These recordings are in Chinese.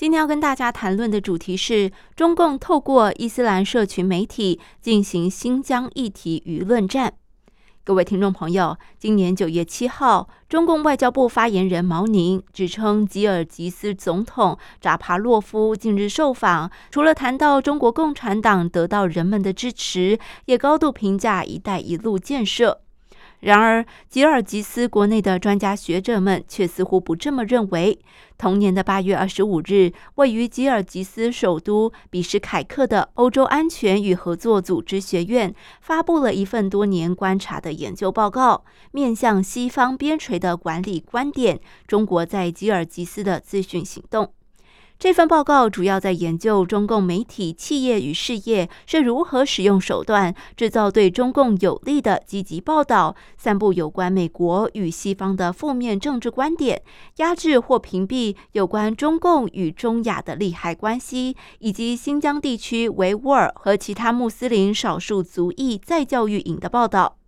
今天要跟大家谈论的主题是中共透过伊斯兰社群媒体进行新疆议题舆论战。各位听众朋友，今年九月七号，中共外交部发言人毛宁指称，吉尔吉斯总统扎帕洛夫近日受访，除了谈到中国共产党得到人们的支持，也高度评价“一带一路”建设。然而，吉尔吉斯国内的专家学者们却似乎不这么认为。同年的八月二十五日，位于吉尔吉斯首都比什凯克的欧洲安全与合作组织学院发布了一份多年观察的研究报告，面向西方边陲的管理观点：中国在吉尔吉斯的自训行动。这份报告主要在研究中共媒体、企业与事业是如何使用手段，制造对中共有利的积极报道，散布有关美国与西方的负面政治观点，压制或屏蔽有关中共与中亚的利害关系，以及新疆地区维吾尔和其他穆斯林少数族裔再教育营的报道。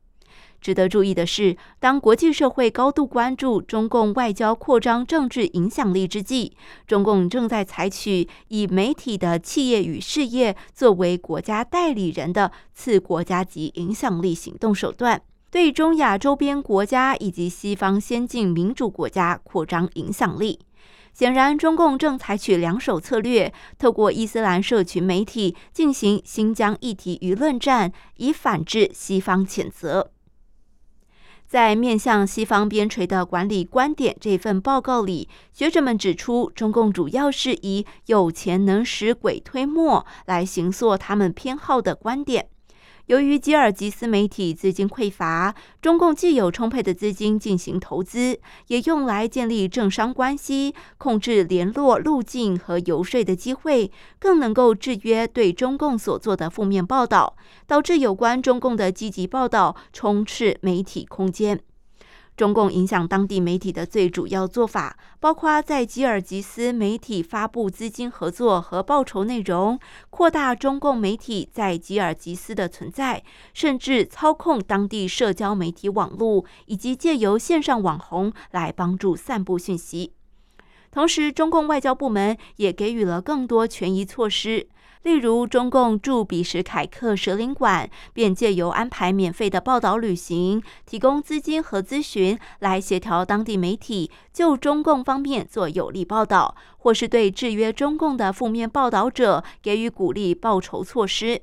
值得注意的是，当国际社会高度关注中共外交扩张政治影响力之际，中共正在采取以媒体的企业与事业作为国家代理人的次国家级影响力行动手段，对中亚周边国家以及西方先进民主国家扩张影响力。显然，中共正采取两手策略，透过伊斯兰社群媒体进行新疆议题舆论战，以反制西方谴责。在面向西方边陲的管理观点这份报告里，学者们指出，中共主要是以“有钱能使鬼推磨”来形塑他们偏好的观点。由于吉尔吉斯媒体资金匮乏，中共既有充沛的资金进行投资，也用来建立政商关系、控制联络路径和游说的机会，更能够制约对中共所做的负面报道，导致有关中共的积极报道充斥媒体空间。中共影响当地媒体的最主要做法，包括在吉尔吉斯媒体发布资金合作和报酬内容，扩大中共媒体在吉尔吉斯的存在，甚至操控当地社交媒体网络，以及借由线上网红来帮助散布讯息。同时，中共外交部门也给予了更多权益措施。例如，中共驻比什凯克使领馆便借由安排免费的报道旅行、提供资金和咨询，来协调当地媒体就中共方面做有利报道，或是对制约中共的负面报道者给予鼓励报酬措施。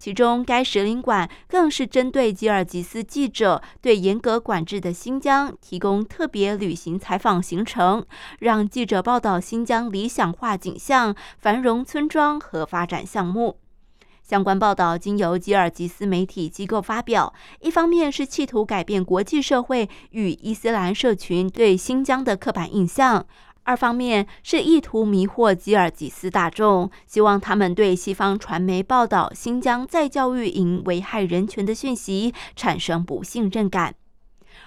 其中，该使领馆更是针对吉尔吉斯记者对严格管制的新疆提供特别旅行采访行程，让记者报道新疆理想化景象、繁荣村庄和发展项目。相关报道经由吉尔吉斯媒体机构发表，一方面是企图改变国际社会与伊斯兰社群对新疆的刻板印象。二方面是意图迷惑吉尔吉斯大众，希望他们对西方传媒报道新疆再教育营危害人权的讯息产生不信任感。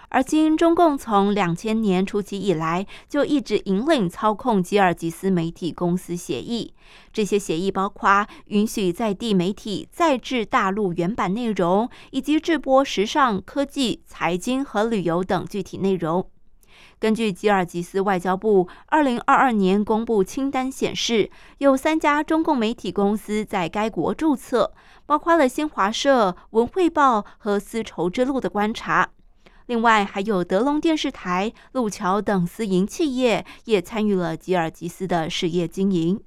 而今，中共从两千年初期以来就一直引领操控吉尔吉斯媒体公司协议，这些协议包括允许在地媒体再制大陆原版内容，以及制播时尚、科技、财经和旅游等具体内容。根据吉尔吉斯外交部二零二二年公布清单显示，有三家中共媒体公司在该国注册，包括了新华社、文汇报和丝绸之路的观察。另外，还有德隆电视台、路桥等私营企业也参与了吉尔吉斯的事业经营。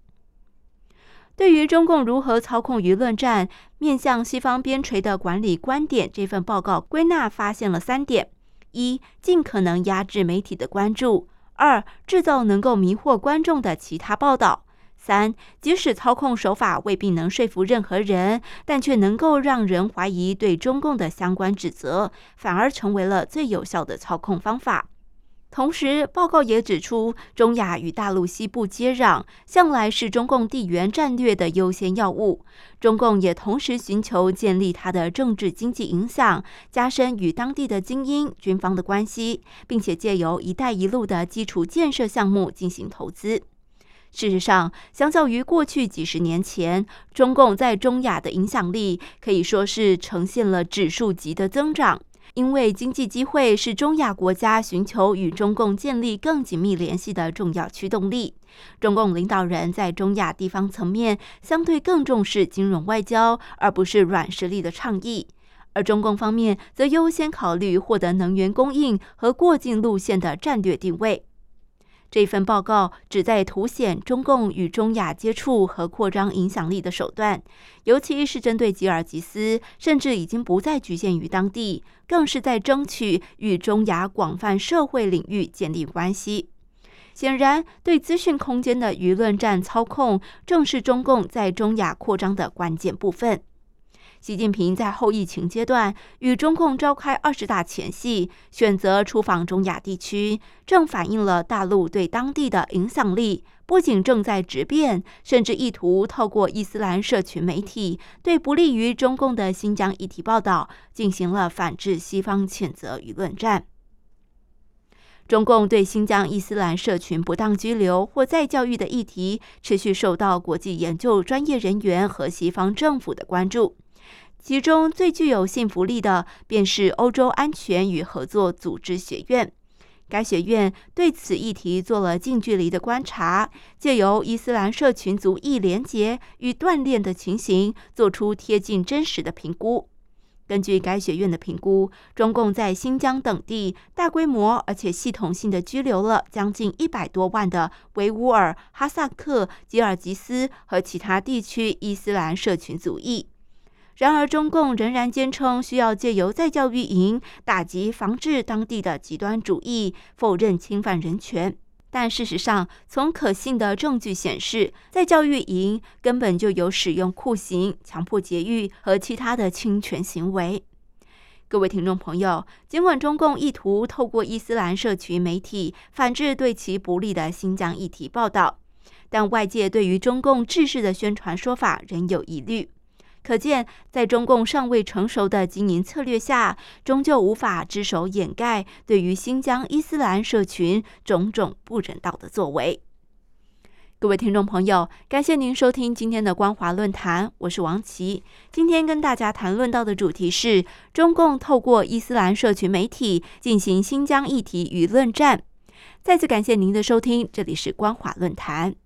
对于中共如何操控舆论战、面向西方边陲的管理观点，这份报告归纳发现了三点。一、尽可能压制媒体的关注；二、制造能够迷惑观众的其他报道；三、即使操控手法未必能说服任何人，但却能够让人怀疑对中共的相关指责，反而成为了最有效的操控方法。同时，报告也指出，中亚与大陆西部接壤，向来是中共地缘战略的优先要务。中共也同时寻求建立它的政治经济影响，加深与当地的精英、军方的关系，并且借由“一带一路”的基础建设项目进行投资。事实上，相较于过去几十年前，中共在中亚的影响力可以说是呈现了指数级的增长。因为经济机会是中亚国家寻求与中共建立更紧密联系的重要驱动力。中共领导人在中亚地方层面相对更重视金融外交，而不是软实力的倡议；而中共方面则优先考虑获得能源供应和过境路线的战略定位。这份报告旨在凸显中共与中亚接触和扩张影响力的手段，尤其是针对吉尔吉斯，甚至已经不再局限于当地，更是在争取与中亚广泛社会领域建立关系。显然，对资讯空间的舆论战操控，正是中共在中亚扩张的关键部分。习近平在后疫情阶段与中共召开二十大前夕，选择出访中亚地区，正反映了大陆对当地的影响力不仅正在质变，甚至意图透过伊斯兰社群媒体对不利于中共的新疆议题报道进行了反制西方谴责舆论战。中共对新疆伊斯兰社群不当拘留或再教育的议题，持续受到国际研究专业人员和西方政府的关注。其中最具有信服力的，便是欧洲安全与合作组织学院。该学院对此议题做了近距离的观察，借由伊斯兰社群族裔连结与锻炼的情形，做出贴近真实的评估。根据该学院的评估，中共在新疆等地大规模而且系统性的拘留了将近一百多万的维吾尔、哈萨克、吉尔吉斯和其他地区伊斯兰社群族裔。然而，中共仍然坚称需要借由再教育营打击、防治当地的极端主义，否认侵犯人权。但事实上，从可信的证据显示，在教育营根本就有使用酷刑、强迫节育和其他的侵权行为。各位听众朋友，尽管中共意图透过伊斯兰社群媒体反制对其不利的新疆议题报道，但外界对于中共制式的宣传说法仍有疑虑。可见，在中共尚未成熟的经营策略下，终究无法只手掩盖对于新疆伊斯兰社群种种不人道的作为。各位听众朋友，感谢您收听今天的光华论坛，我是王琦。今天跟大家谈论到的主题是中共透过伊斯兰社群媒体进行新疆议题舆论战。再次感谢您的收听，这里是光华论坛。